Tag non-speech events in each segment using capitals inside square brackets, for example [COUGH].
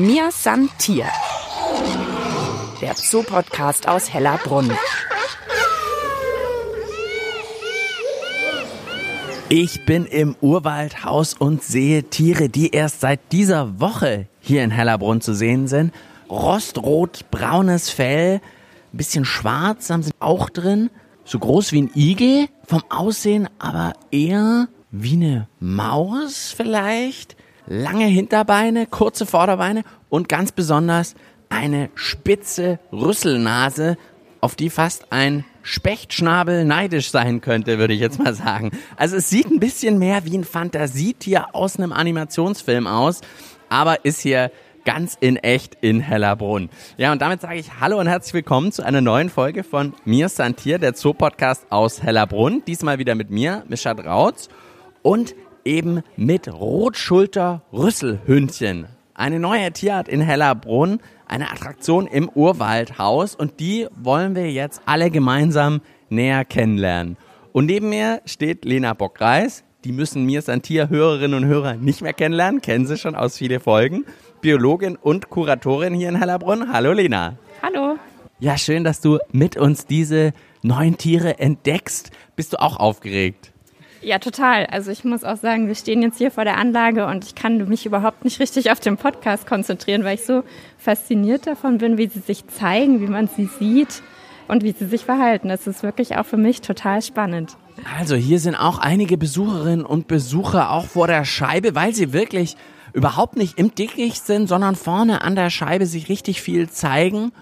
Mir San Tier. Der Zoopodcast aus Hellerbrunn. Ich bin im Urwaldhaus und sehe Tiere, die erst seit dieser Woche hier in Hellerbrunn zu sehen sind. Rostrot, braunes Fell, ein bisschen schwarz haben sie auch drin. So groß wie ein Igel vom Aussehen, aber eher wie eine Maus vielleicht. Lange Hinterbeine, kurze Vorderbeine und ganz besonders eine spitze Rüsselnase, auf die fast ein Spechtschnabel neidisch sein könnte, würde ich jetzt mal sagen. Also es sieht ein bisschen mehr wie ein Fantasietier aus einem Animationsfilm aus, aber ist hier ganz in echt in Hellerbrunn. Ja, und damit sage ich Hallo und herzlich willkommen zu einer neuen Folge von Mir Santier, der Zoopodcast aus Hellerbrunn. Diesmal wieder mit mir, Mischa Drautz und eben mit Rotschulter-Rüsselhündchen. Eine neue Tierart in Hellerbrunn eine Attraktion im Urwaldhaus und die wollen wir jetzt alle gemeinsam näher kennenlernen. Und neben mir steht Lena Bockreis. Die müssen mir Santier Hörerinnen und Hörer nicht mehr kennenlernen, kennen sie schon aus vielen Folgen. Biologin und Kuratorin hier in Hellerbrunn. Hallo Lena. Hallo. Ja, schön, dass du mit uns diese neuen Tiere entdeckst. Bist du auch aufgeregt? Ja, total. Also ich muss auch sagen, wir stehen jetzt hier vor der Anlage und ich kann mich überhaupt nicht richtig auf den Podcast konzentrieren, weil ich so fasziniert davon bin, wie sie sich zeigen, wie man sie sieht und wie sie sich verhalten. Das ist wirklich auch für mich total spannend. Also hier sind auch einige Besucherinnen und Besucher auch vor der Scheibe, weil sie wirklich überhaupt nicht im Dickicht sind, sondern vorne an der Scheibe sich richtig viel zeigen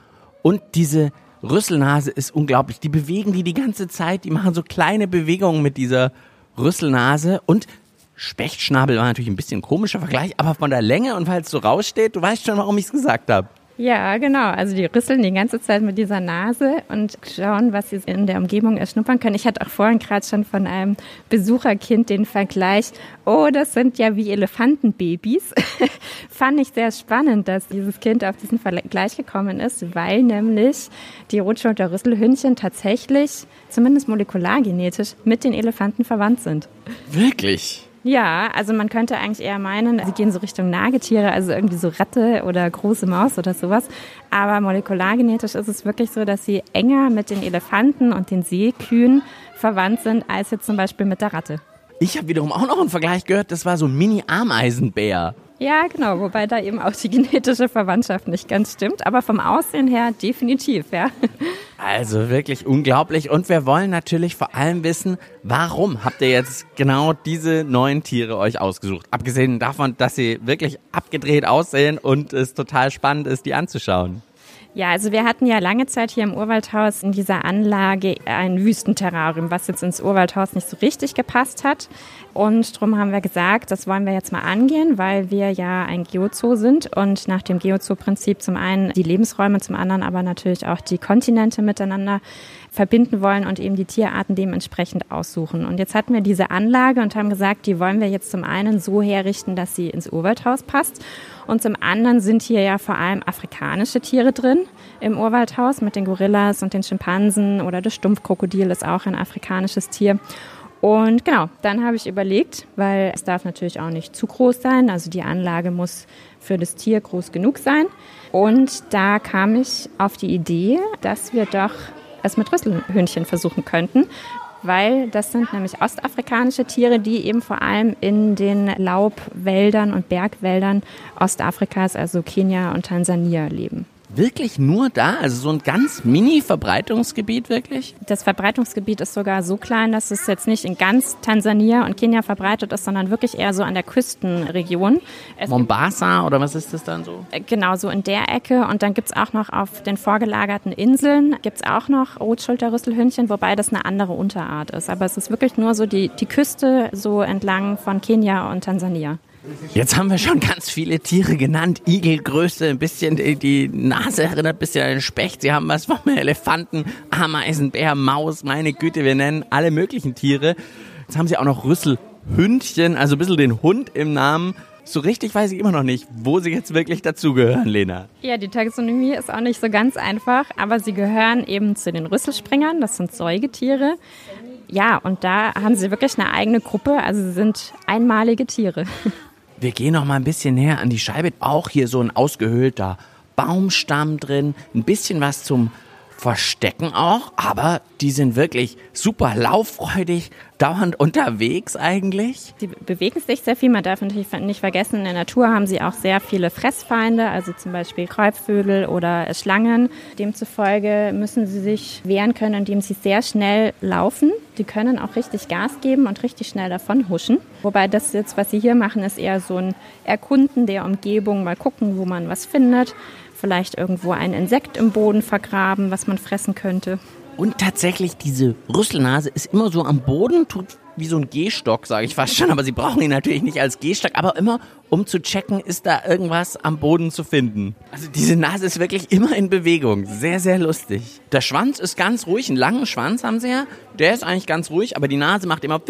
und diese Rüsselnase ist unglaublich. Die bewegen die die ganze Zeit, die machen so kleine Bewegungen mit dieser Rüsselnase und Spechtschnabel war natürlich ein bisschen komischer Vergleich, aber von der Länge und weil es so raussteht, du weißt schon, warum ich es gesagt habe. Ja, genau. Also die rüsseln die ganze Zeit mit dieser Nase und schauen, was sie in der Umgebung erschnuppern können. Ich hatte auch vorhin gerade schon von einem Besucherkind den Vergleich, oh, das sind ja wie Elefantenbabys. [LAUGHS] Fand ich sehr spannend, dass dieses Kind auf diesen Vergleich gekommen ist, weil nämlich die Rotschulter-Rüsselhündchen tatsächlich, zumindest molekulargenetisch, mit den Elefanten verwandt sind. Wirklich? Ja, also man könnte eigentlich eher meinen, sie gehen so Richtung Nagetiere, also irgendwie so Ratte oder große Maus oder sowas. Aber molekulargenetisch ist es wirklich so, dass sie enger mit den Elefanten und den Seekühen verwandt sind, als jetzt zum Beispiel mit der Ratte. Ich habe wiederum auch noch einen Vergleich gehört, das war so ein Mini-Ameisenbär. Ja, genau, wobei da eben auch die genetische Verwandtschaft nicht ganz stimmt, aber vom Aussehen her definitiv, ja. Also wirklich unglaublich und wir wollen natürlich vor allem wissen, warum habt ihr jetzt genau diese neuen Tiere euch ausgesucht? Abgesehen davon, dass sie wirklich abgedreht aussehen und es total spannend ist, die anzuschauen. Ja, also wir hatten ja lange Zeit hier im Urwaldhaus in dieser Anlage ein Wüstenterrarium, was jetzt ins Urwaldhaus nicht so richtig gepasst hat. Und darum haben wir gesagt, das wollen wir jetzt mal angehen, weil wir ja ein Geozoo sind und nach dem Geozoo-Prinzip zum einen die Lebensräume, zum anderen aber natürlich auch die Kontinente miteinander verbinden wollen und eben die Tierarten dementsprechend aussuchen. Und jetzt hatten wir diese Anlage und haben gesagt, die wollen wir jetzt zum einen so herrichten, dass sie ins Urwaldhaus passt. Und zum anderen sind hier ja vor allem afrikanische Tiere drin im Urwaldhaus mit den Gorillas und den Schimpansen oder das Stumpfkrokodil ist auch ein afrikanisches Tier. Und genau, dann habe ich überlegt, weil es darf natürlich auch nicht zu groß sein, also die Anlage muss für das Tier groß genug sein. Und da kam ich auf die Idee, dass wir doch es mit Rüsselhündchen versuchen könnten, weil das sind nämlich ostafrikanische Tiere, die eben vor allem in den Laubwäldern und Bergwäldern Ostafrikas, also Kenia und Tansania leben wirklich nur da? Also so ein ganz mini-Verbreitungsgebiet wirklich? Das Verbreitungsgebiet ist sogar so klein, dass es jetzt nicht in ganz Tansania und Kenia verbreitet ist, sondern wirklich eher so an der Küstenregion. Es Mombasa oder was ist das dann so? Äh, genau, so in der Ecke. Und dann gibt es auch noch auf den vorgelagerten Inseln gibt es auch noch Rotschulterrüsselhündchen, wobei das eine andere Unterart ist. Aber es ist wirklich nur so die, die Küste so entlang von Kenia und Tansania. Jetzt haben wir schon ganz viele Tiere genannt. Igelgröße, ein bisschen die, Nase erinnert ein bisschen an den Specht. Sie haben was von Elefanten, Ameisenbär, Maus, meine Güte, wir nennen alle möglichen Tiere. Jetzt haben sie auch noch Rüsselhündchen, also ein bisschen den Hund im Namen. So richtig weiß ich immer noch nicht, wo sie jetzt wirklich dazugehören, Lena. Ja, die Taxonomie ist auch nicht so ganz einfach, aber sie gehören eben zu den Rüsselspringern. Das sind Säugetiere. Ja, und da haben sie wirklich eine eigene Gruppe. Also sie sind einmalige Tiere. [LAUGHS] Wir gehen noch mal ein bisschen näher an die Scheibe. Auch hier so ein ausgehöhlter Baumstamm drin, ein bisschen was zum Verstecken auch, aber die sind wirklich super lauffreudig, dauernd unterwegs eigentlich. Sie bewegen sich sehr viel. Man darf natürlich nicht vergessen, in der Natur haben sie auch sehr viele Fressfeinde, also zum Beispiel Kreuzvögel oder Schlangen. Demzufolge müssen sie sich wehren können, indem sie sehr schnell laufen. Die können auch richtig Gas geben und richtig schnell davon huschen. Wobei das jetzt, was sie hier machen, ist eher so ein Erkunden der Umgebung, mal gucken, wo man was findet vielleicht irgendwo ein Insekt im Boden vergraben, was man fressen könnte. Und tatsächlich, diese Rüsselnase ist immer so am Boden, tut wie so ein Gehstock, sage ich fast schon, aber sie brauchen ihn natürlich nicht als Gehstock, aber immer um zu checken, ist da irgendwas am Boden zu finden. Also diese Nase ist wirklich immer in Bewegung. Sehr, sehr lustig. Der Schwanz ist ganz ruhig, einen langen Schwanz haben sie ja. Der ist eigentlich ganz ruhig, aber die Nase macht immer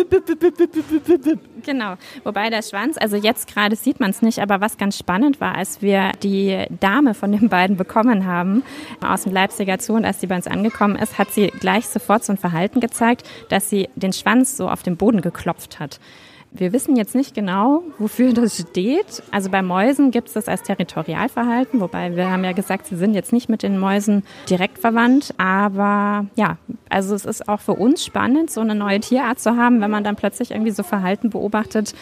Genau. Wobei der Schwanz, also jetzt gerade sieht man es nicht, aber was ganz spannend war, als wir die Dame von den beiden bekommen haben aus dem Leipziger Zoo und als sie bei uns angekommen ist, hat sie gleich sofort so ein Verhalten gezeigt, dass sie den Schwanz so auf dem Boden geklopft hat. Wir wissen jetzt nicht genau, wofür das steht. Also bei Mäusen gibt es das als Territorialverhalten, wobei wir haben ja gesagt, sie sind jetzt nicht mit den Mäusen direkt verwandt. Aber ja, also es ist auch für uns spannend, so eine neue Tierart zu haben, wenn man dann plötzlich irgendwie so Verhalten beobachtet,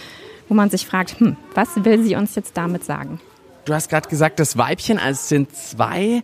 wo man sich fragt, hm, was will sie uns jetzt damit sagen? Du hast gerade gesagt, das Weibchen, also es sind zwei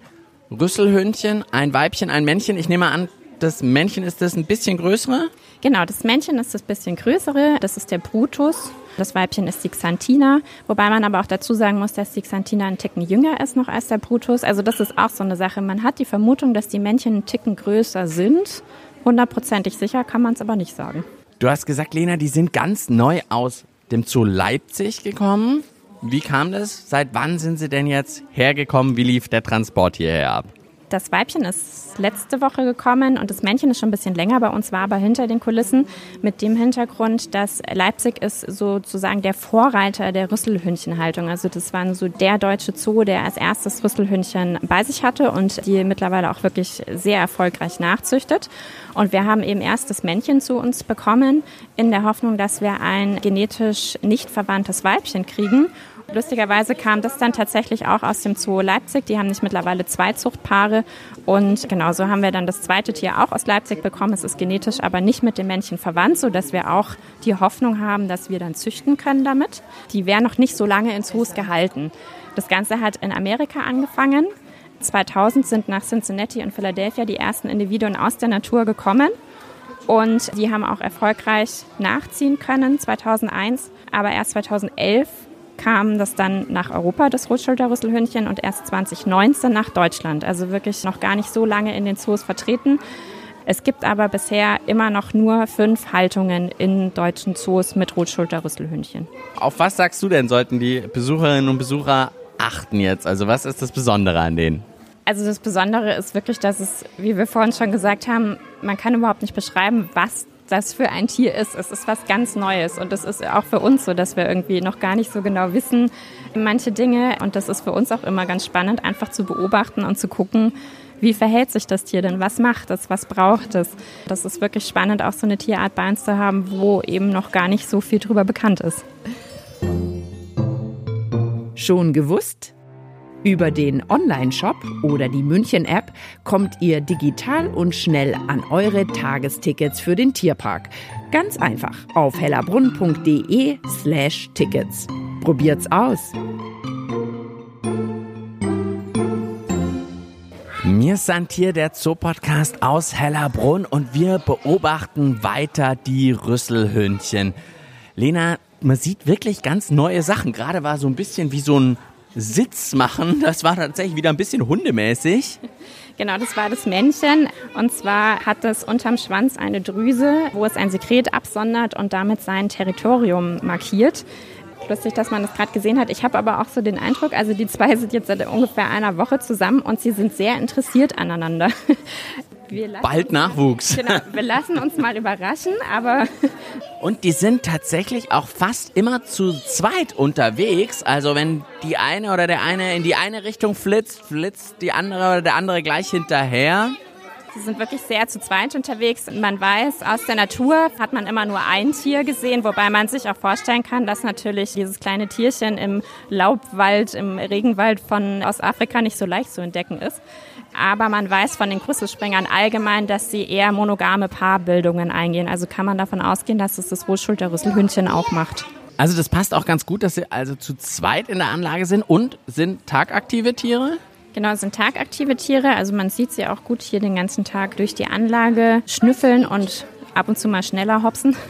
Rüsselhündchen, ein Weibchen, ein Männchen. Ich nehme an, das Männchen ist das ein bisschen größere? Genau, das Männchen ist das bisschen größere, das ist der Brutus. Das Weibchen ist die Xantina, wobei man aber auch dazu sagen muss, dass die Xantina einen Ticken jünger ist noch als der Brutus. Also das ist auch so eine Sache. Man hat die Vermutung, dass die Männchen einen Ticken größer sind. Hundertprozentig sicher kann man es aber nicht sagen. Du hast gesagt, Lena, die sind ganz neu aus dem Zoo Leipzig gekommen. Wie kam das? Seit wann sind sie denn jetzt hergekommen? Wie lief der Transport hierher ab? Das Weibchen ist letzte Woche gekommen und das Männchen ist schon ein bisschen länger bei uns, war aber hinter den Kulissen mit dem Hintergrund, dass Leipzig ist sozusagen der Vorreiter der Rüsselhündchenhaltung. Also das war so der deutsche Zoo, der als erstes Rüsselhündchen bei sich hatte und die mittlerweile auch wirklich sehr erfolgreich nachzüchtet. Und wir haben eben erst das Männchen zu uns bekommen, in der Hoffnung, dass wir ein genetisch nicht verwandtes Weibchen kriegen. Lustigerweise kam das dann tatsächlich auch aus dem Zoo Leipzig. Die haben nicht mittlerweile zwei Zuchtpaare. Und genau so haben wir dann das zweite Tier auch aus Leipzig bekommen. Es ist genetisch aber nicht mit dem Männchen verwandt, sodass wir auch die Hoffnung haben, dass wir dann züchten können damit. Die wären noch nicht so lange in Zoos gehalten. Das Ganze hat in Amerika angefangen. 2000 sind nach Cincinnati und Philadelphia die ersten Individuen aus der Natur gekommen. Und die haben auch erfolgreich nachziehen können 2001. Aber erst 2011 kam das dann nach Europa, das Rotschulterrüsselhündchen, und erst 2019 nach Deutschland. Also wirklich noch gar nicht so lange in den Zoos vertreten. Es gibt aber bisher immer noch nur fünf Haltungen in deutschen Zoos mit Rotschulterrüsselhündchen. Auf was sagst du denn, sollten die Besucherinnen und Besucher achten jetzt? Also was ist das Besondere an denen? Also das Besondere ist wirklich, dass es, wie wir vorhin schon gesagt haben, man kann überhaupt nicht beschreiben, was das für ein Tier ist. Es ist was ganz Neues und es ist auch für uns so, dass wir irgendwie noch gar nicht so genau wissen manche Dinge und das ist für uns auch immer ganz spannend, einfach zu beobachten und zu gucken, wie verhält sich das Tier denn? Was macht es? Was braucht es? Das ist wirklich spannend, auch so eine Tierart bei uns zu haben, wo eben noch gar nicht so viel drüber bekannt ist. Schon gewusst? Über den Online-Shop oder die München-App kommt ihr digital und schnell an eure Tagestickets für den Tierpark. Ganz einfach auf hellerbrunn.de slash Tickets. Probiert's aus! Wir sind hier der Zoopodcast aus Hellerbrunn und wir beobachten weiter die Rüsselhündchen. Lena, man sieht wirklich ganz neue Sachen. Gerade war so ein bisschen wie so ein Sitz machen. Das war tatsächlich wieder ein bisschen hundemäßig. [LAUGHS] Genau, das war das Männchen. Und zwar hat es unterm Schwanz eine Drüse, wo es ein Sekret absondert und damit sein Territorium markiert. Lustig, dass man das gerade gesehen hat. Ich habe aber auch so den Eindruck, also die zwei sind jetzt seit ungefähr einer Woche zusammen und sie sind sehr interessiert aneinander. [LAUGHS] Bald Nachwuchs. [LAUGHS] Genau, wir lassen uns mal überraschen, aber. [LAUGHS] Und die sind tatsächlich auch fast immer zu zweit unterwegs. Also wenn die eine oder der eine in die eine Richtung flitzt, flitzt die andere oder der andere gleich hinterher. Sie sind wirklich sehr zu zweit unterwegs. Man weiß, aus der Natur hat man immer nur ein Tier gesehen, wobei man sich auch vorstellen kann, dass natürlich dieses kleine Tierchen im Laubwald, im Regenwald von Ostafrika nicht so leicht zu entdecken ist. Aber man weiß von den Krüsselspringern allgemein, dass sie eher monogame Paarbildungen eingehen. Also kann man davon ausgehen, dass es das Rotschulterrüsselhündchen auch macht. Also das passt auch ganz gut, dass sie also zu zweit in der Anlage sind und sind tagaktive Tiere? Genau, es sind tagaktive Tiere. Also man sieht sie auch gut hier den ganzen Tag durch die Anlage schnüffeln und ab und zu mal schneller hopsen. [LAUGHS]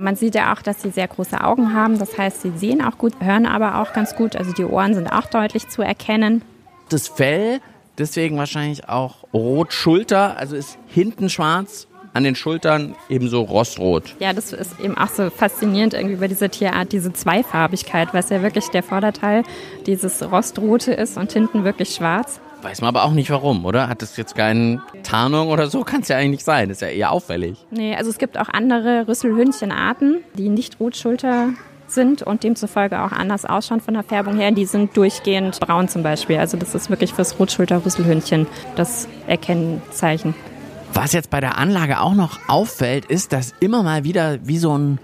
Man sieht ja auch, dass sie sehr große Augen haben. Das heißt, sie sehen auch gut, hören aber auch ganz gut. Also die Ohren sind auch deutlich zu erkennen. Das Fell, deswegen wahrscheinlich auch Rot-Schulter, also ist hinten schwarz, an den Schultern ebenso rostrot. Ja, das ist eben auch so faszinierend irgendwie bei dieser Tierart, diese Zweifarbigkeit, was ja wirklich der Vorderteil dieses Rostrote ist und hinten wirklich schwarz. Weiß man aber auch nicht warum, oder? Hat das jetzt keine Tarnung oder so? [LAUGHS] Kann es ja eigentlich nicht sein. Das ist ja eher auffällig. Nee, also es gibt auch andere Rüsselhündchenarten, die nicht Rotschulter sind und demzufolge auch anders ausschauen von der Färbung her. Die sind durchgehend braun zum Beispiel. Also das ist wirklich fürs Rotschulter-Rüsselhündchen das Erkennzeichen. Was jetzt bei der Anlage auch noch auffällt, ist, dass immer mal wieder wie so ein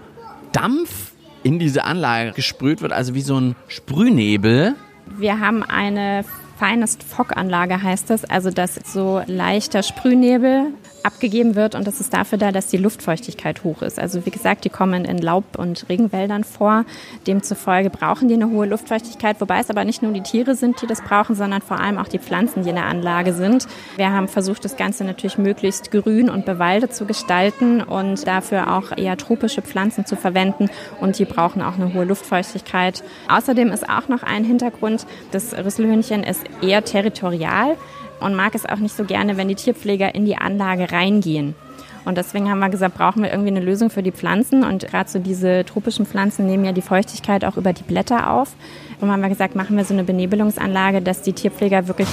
Dampf in diese Anlage gesprüht wird, also wie so ein Sprühnebel. Wir haben eine Finest Fog Anlage heißt das, also dass so leichter Sprühnebel abgegeben wird und das ist dafür da, dass die Luftfeuchtigkeit hoch ist. Also wie gesagt, die kommen in Laub- und Regenwäldern vor. Demzufolge brauchen die eine hohe Luftfeuchtigkeit, wobei es aber nicht nur die Tiere sind, die das brauchen, sondern vor allem auch die Pflanzen, die in der Anlage sind. Wir haben versucht, das Ganze natürlich möglichst grün und bewaldet zu gestalten und dafür auch eher tropische Pflanzen zu verwenden und die brauchen auch eine hohe Luftfeuchtigkeit. Außerdem ist auch noch ein Hintergrund, das Rüsselhündchen ist eher territorial und mag es auch nicht so gerne, wenn die Tierpfleger in die Anlage reingehen. Und deswegen haben wir gesagt, brauchen wir irgendwie eine Lösung für die Pflanzen. Und gerade so diese tropischen Pflanzen nehmen ja die Feuchtigkeit auch über die Blätter auf. Und haben wir gesagt, machen wir so eine Benebelungsanlage, dass die Tierpfleger wirklich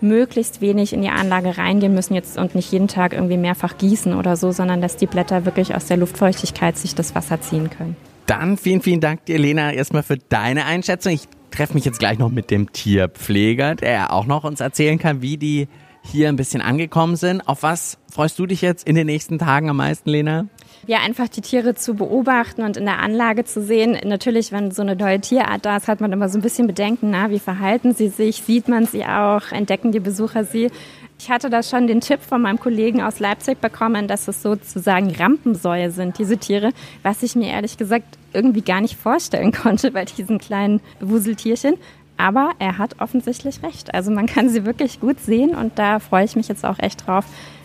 möglichst wenig in die Anlage reingehen müssen jetzt und nicht jeden Tag irgendwie mehrfach gießen oder so, sondern dass die Blätter wirklich aus der Luftfeuchtigkeit sich das Wasser ziehen können. Dann vielen, vielen Dank dir, Lena, erstmal für deine Einschätzung. Ich treffe mich jetzt gleich noch mit dem Tierpfleger, der auch noch uns erzählen kann, wie die hier ein bisschen angekommen sind. Auf was freust du dich jetzt in den nächsten Tagen am meisten, Lena? Ja, einfach die Tiere zu beobachten und in der Anlage zu sehen. Natürlich, wenn so eine neue Tierart da ist, hat man immer so ein bisschen Bedenken, na, wie verhalten sie sich, sieht man sie auch, entdecken die Besucher sie. Ich hatte da schon den Tipp von meinem Kollegen aus Leipzig bekommen, dass es sozusagen Rampensäue sind, diese Tiere, was ich mir ehrlich gesagt irgendwie gar nicht vorstellen [LAUGHS] konnte bei diesen kleinen Wuseltierchen. Aber er hat offensichtlich recht. Also man kann sie wirklich gut sehen und da freue ich mich jetzt auch echt drauf,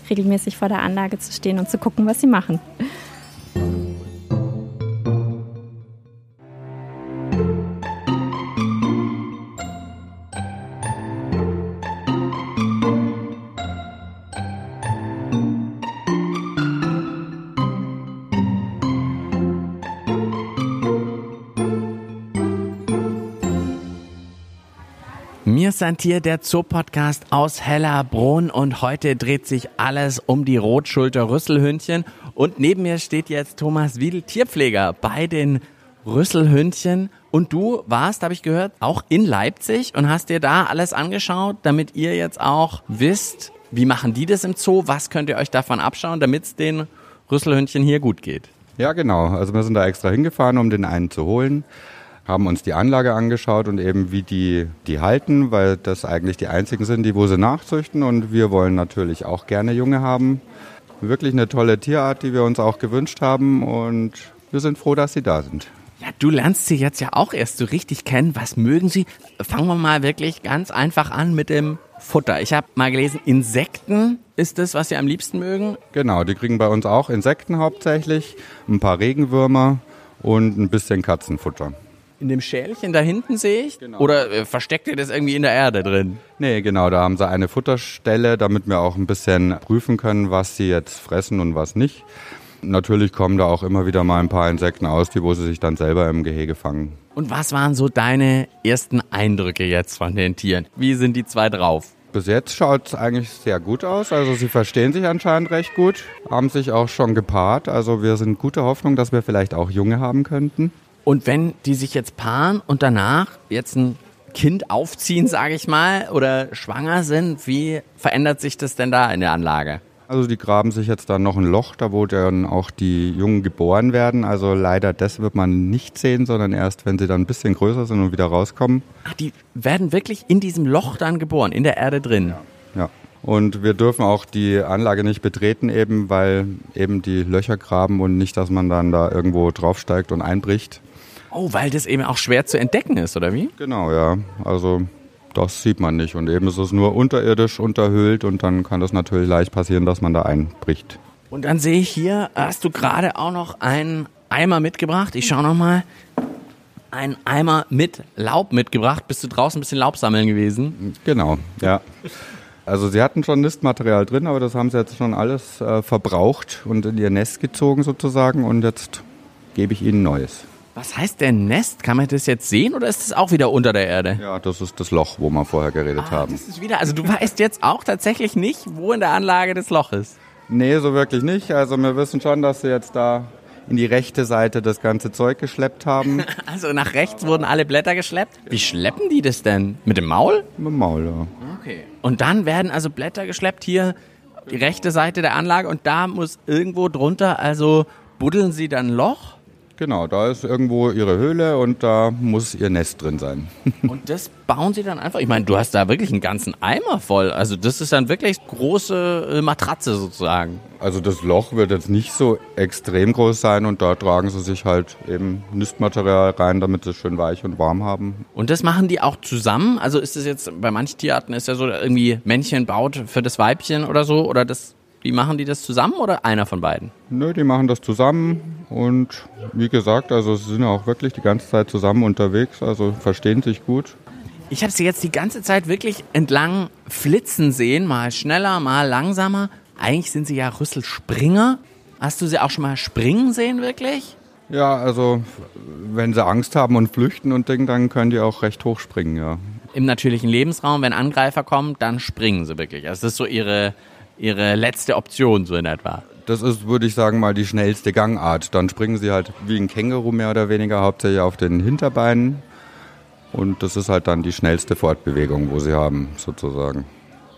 regelmäßig vor der Anlage zu stehen und zu gucken, was sie machen. Mir Santier, der Zoopodcast aus Hellerbrunn und heute dreht sich alles um die Rotschulter-Rüsselhündchen. Und neben mir steht jetzt Thomas Wiedel, Tierpfleger bei den Rüsselhündchen. Und du warst, habe ich gehört, auch in Leipzig und hast dir da alles angeschaut, damit ihr jetzt auch wisst, wie machen die das im Zoo, was könnt ihr euch davon abschauen, damit es den Rüsselhündchen hier gut geht. Ja, genau. Also wir sind da extra hingefahren, um den einen zu holen haben uns die Anlage angeschaut und eben wie die die halten, weil das eigentlich die einzigen sind, die wo sie nachzüchten und wir wollen natürlich auch gerne Junge haben. Wirklich eine tolle Tierart, die wir uns auch gewünscht haben und wir sind froh, dass sie da sind. Ja, du lernst sie jetzt ja auch erst so richtig kennen. Was mögen sie? Fangen wir mal wirklich ganz einfach an mit dem Futter. Ich habe mal gelesen, Insekten ist das, was sie am liebsten mögen. Genau, die kriegen bei uns auch Insekten hauptsächlich, ein paar Regenwürmer und ein bisschen Katzenfutter in dem Schälchen da hinten sehe ich? Genau. Oder äh, versteckt ihr das irgendwie in der Erde drin? Nee, genau, da haben sie eine Futterstelle, damit wir auch ein bisschen prüfen können, was sie jetzt fressen und was nicht. Natürlich kommen da auch immer wieder mal ein paar Insekten aus, die wo sie sich dann selber im Gehege fangen. Und was waren so deine ersten Eindrücke jetzt von den Tieren? Wie sind die zwei drauf? Bis jetzt schaut es eigentlich sehr gut aus. Also sie verstehen sich anscheinend recht gut, haben sich auch schon gepaart. Also wir sind gute Hoffnung, dass wir vielleicht auch Junge haben könnten. Und wenn die sich jetzt paaren und danach jetzt ein Kind aufziehen, sage ich mal, oder schwanger sind. Wie verändert sich das denn da in der Anlage? Also die graben sich jetzt dann noch ein Loch, da wo dann auch die Jungen geboren werden. Also leider das wird man nicht sehen, sondern erst, wenn sie dann ein bisschen größer sind und wieder rauskommen. Ach, die werden wirklich in diesem Loch dann geboren, in der Erde drin. Ja. Und wir dürfen auch die Anlage nicht betreten, eben weil eben die Löcher graben und nicht, dass man dann da irgendwo draufsteigt und einbricht. Oh, weil das eben auch schwer zu entdecken ist, oder wie? Genau, ja. Also das sieht man nicht. Und eben ist es nur unterirdisch unterhöhlt und dann kann das natürlich leicht passieren, dass man da einbricht. Und dann sehe ich hier, hast du gerade auch noch einen Eimer mitgebracht. Ich schaue nochmal. Ein Eimer mit Laub mitgebracht. Bist du draußen ein bisschen Laub sammeln gewesen? Genau, ja. Also sie hatten schon Nistmaterial drin, aber das haben sie jetzt schon alles äh, verbraucht und in ihr Nest gezogen sozusagen und jetzt gebe ich ihnen Neues. Was heißt denn Nest? Kann man das jetzt sehen oder ist das auch wieder unter der Erde? Ja, das ist das Loch, wo wir vorher geredet ah, haben. Das ist wieder, also du weißt jetzt auch tatsächlich nicht, wo in der Anlage das Loch ist. Nee, so wirklich nicht. Also wir wissen schon, dass sie jetzt da in die rechte Seite das ganze Zeug geschleppt haben. [LAUGHS] Also nach rechts wurden alle Blätter geschleppt. Wie schleppen die das denn? Mit dem Maul? Mit dem Maul, ja. Okay. Und dann werden also Blätter geschleppt hier die rechte Seite der Anlage und da muss irgendwo drunter, also buddeln sie dann ein Loch? Genau, da ist irgendwo ihre Höhle und da muss ihr Nest drin sein. [LAUGHS] und das bauen sie dann einfach. Ich meine, du hast da wirklich einen ganzen Eimer voll. Also das ist dann wirklich große äh, Matratze sozusagen. Also das Loch wird jetzt nicht so extrem groß sein und da tragen sie sich halt eben Nistmaterial rein, damit sie es schön weich und warm haben. Und das machen die auch zusammen? Also ist es jetzt bei manchen Tierarten ist ja so irgendwie Männchen baut für das Weibchen oder so oder das wie machen die das zusammen oder einer von beiden? Nö, die machen das zusammen und wie gesagt, also sie sind auch wirklich die ganze Zeit zusammen unterwegs, also verstehen sich gut. Ich habe sie jetzt die ganze Zeit wirklich entlang flitzen sehen, mal schneller, mal langsamer. Eigentlich sind sie ja Rüsselspringer. Hast du sie auch schon mal springen sehen, wirklich? Ja, also wenn sie Angst haben und flüchten und Ding, dann können die auch recht hoch springen, ja. Im natürlichen Lebensraum, wenn Angreifer kommen, dann springen sie wirklich. Also das ist so ihre ihre letzte Option, so in etwa. Das ist, würde ich sagen, mal die schnellste Gangart. Dann springen sie halt wie ein Känguru mehr oder weniger, hauptsächlich auf den Hinterbeinen. Und das ist halt dann die schnellste Fortbewegung, wo sie haben, sozusagen.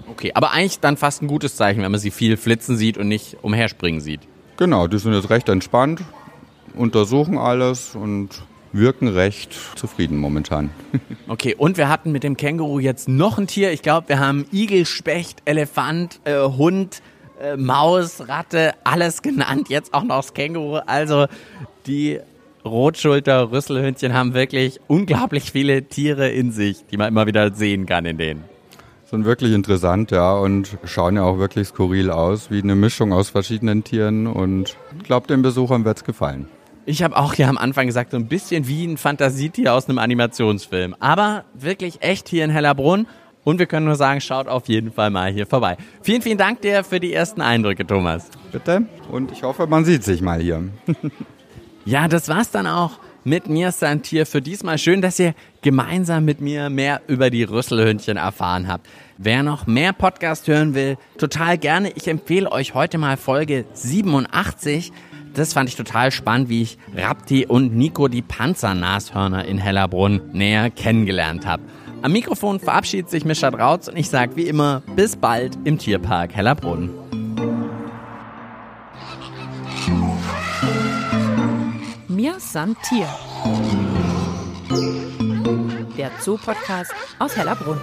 Okay, aber eigentlich dann fast ein gutes Zeichen, wenn man sie viel flitzen sieht und nicht umherspringen sieht. Genau, die sind jetzt recht entspannt, untersuchen alles und wirken recht zufrieden momentan. [LAUGHS] Okay, und wir hatten mit dem Känguru jetzt noch ein Tier. Ich glaube, wir haben Igel, Specht, Elefant, äh, Hund, äh, Maus, Ratte, alles genannt. Jetzt auch noch das Känguru. Also die Rotschulter-Rüsselhündchen haben wirklich unglaublich viele Tiere in sich, die man immer wieder sehen kann in denen. Sind wirklich interessant, ja, und schauen ja auch wirklich skurril aus, wie eine Mischung aus verschiedenen Tieren. Und ich glaube, den Besuchern wird es gefallen. Ich habe auch ja am Anfang gesagt, so ein bisschen wie ein Fantasietier aus einem Animationsfilm. Aber wirklich echt hier in Hellerbrunn. Und wir können nur sagen, schaut auf jeden Fall mal hier vorbei. Vielen, vielen Dank dir für die ersten Eindrücke, Thomas. Bitte. Und ich hoffe, man sieht sich mal hier. [LAUGHS] ja, das war's dann auch mit mir, Santier, für diesmal. Schön, dass ihr gemeinsam mit mir mehr über die Rüsselhündchen erfahren habt. Wer noch mehr Podcast hören will, total gerne. Ich empfehle euch heute mal Folge 87 das fand ich total spannend, wie ich Rapti und Nico die Panzernashörner in Hellerbrunn näher kennengelernt habe. Am Mikrofon verabschiedet sich Mischa Drautz und ich sage wie immer bis bald im Tierpark Hellerbrunn. Mir san Tier. Der Zoo-Podcast aus Hellerbrunn.